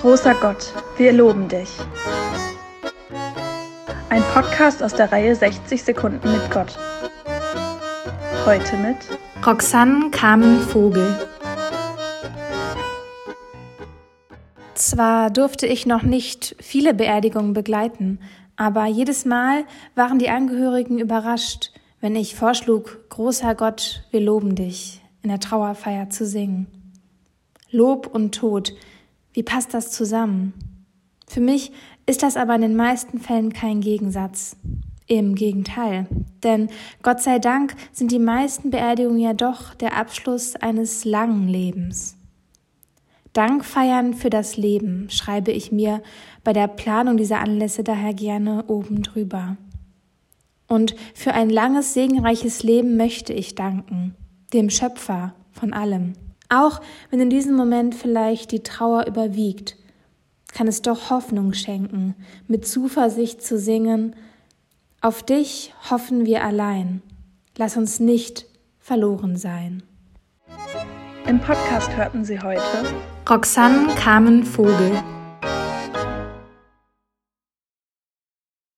Großer Gott, wir loben dich. Ein Podcast aus der Reihe 60 Sekunden mit Gott. Heute mit Roxanne Carmen Vogel. Zwar durfte ich noch nicht viele Beerdigungen begleiten, aber jedes Mal waren die Angehörigen überrascht, wenn ich vorschlug, großer Gott, wir loben dich, in der Trauerfeier zu singen. Lob und Tod, wie passt das zusammen? Für mich ist das aber in den meisten Fällen kein Gegensatz. Im Gegenteil. Denn Gott sei Dank sind die meisten Beerdigungen ja doch der Abschluss eines langen Lebens. Dank feiern für das Leben schreibe ich mir bei der Planung dieser Anlässe daher gerne oben drüber. Und für ein langes, segenreiches Leben möchte ich danken, dem Schöpfer von allem. Auch wenn in diesem Moment vielleicht die Trauer überwiegt, kann es doch Hoffnung schenken, mit Zuversicht zu singen, auf dich hoffen wir allein, lass uns nicht verloren sein. Im Podcast hörten Sie heute Roxanne Carmen Vogel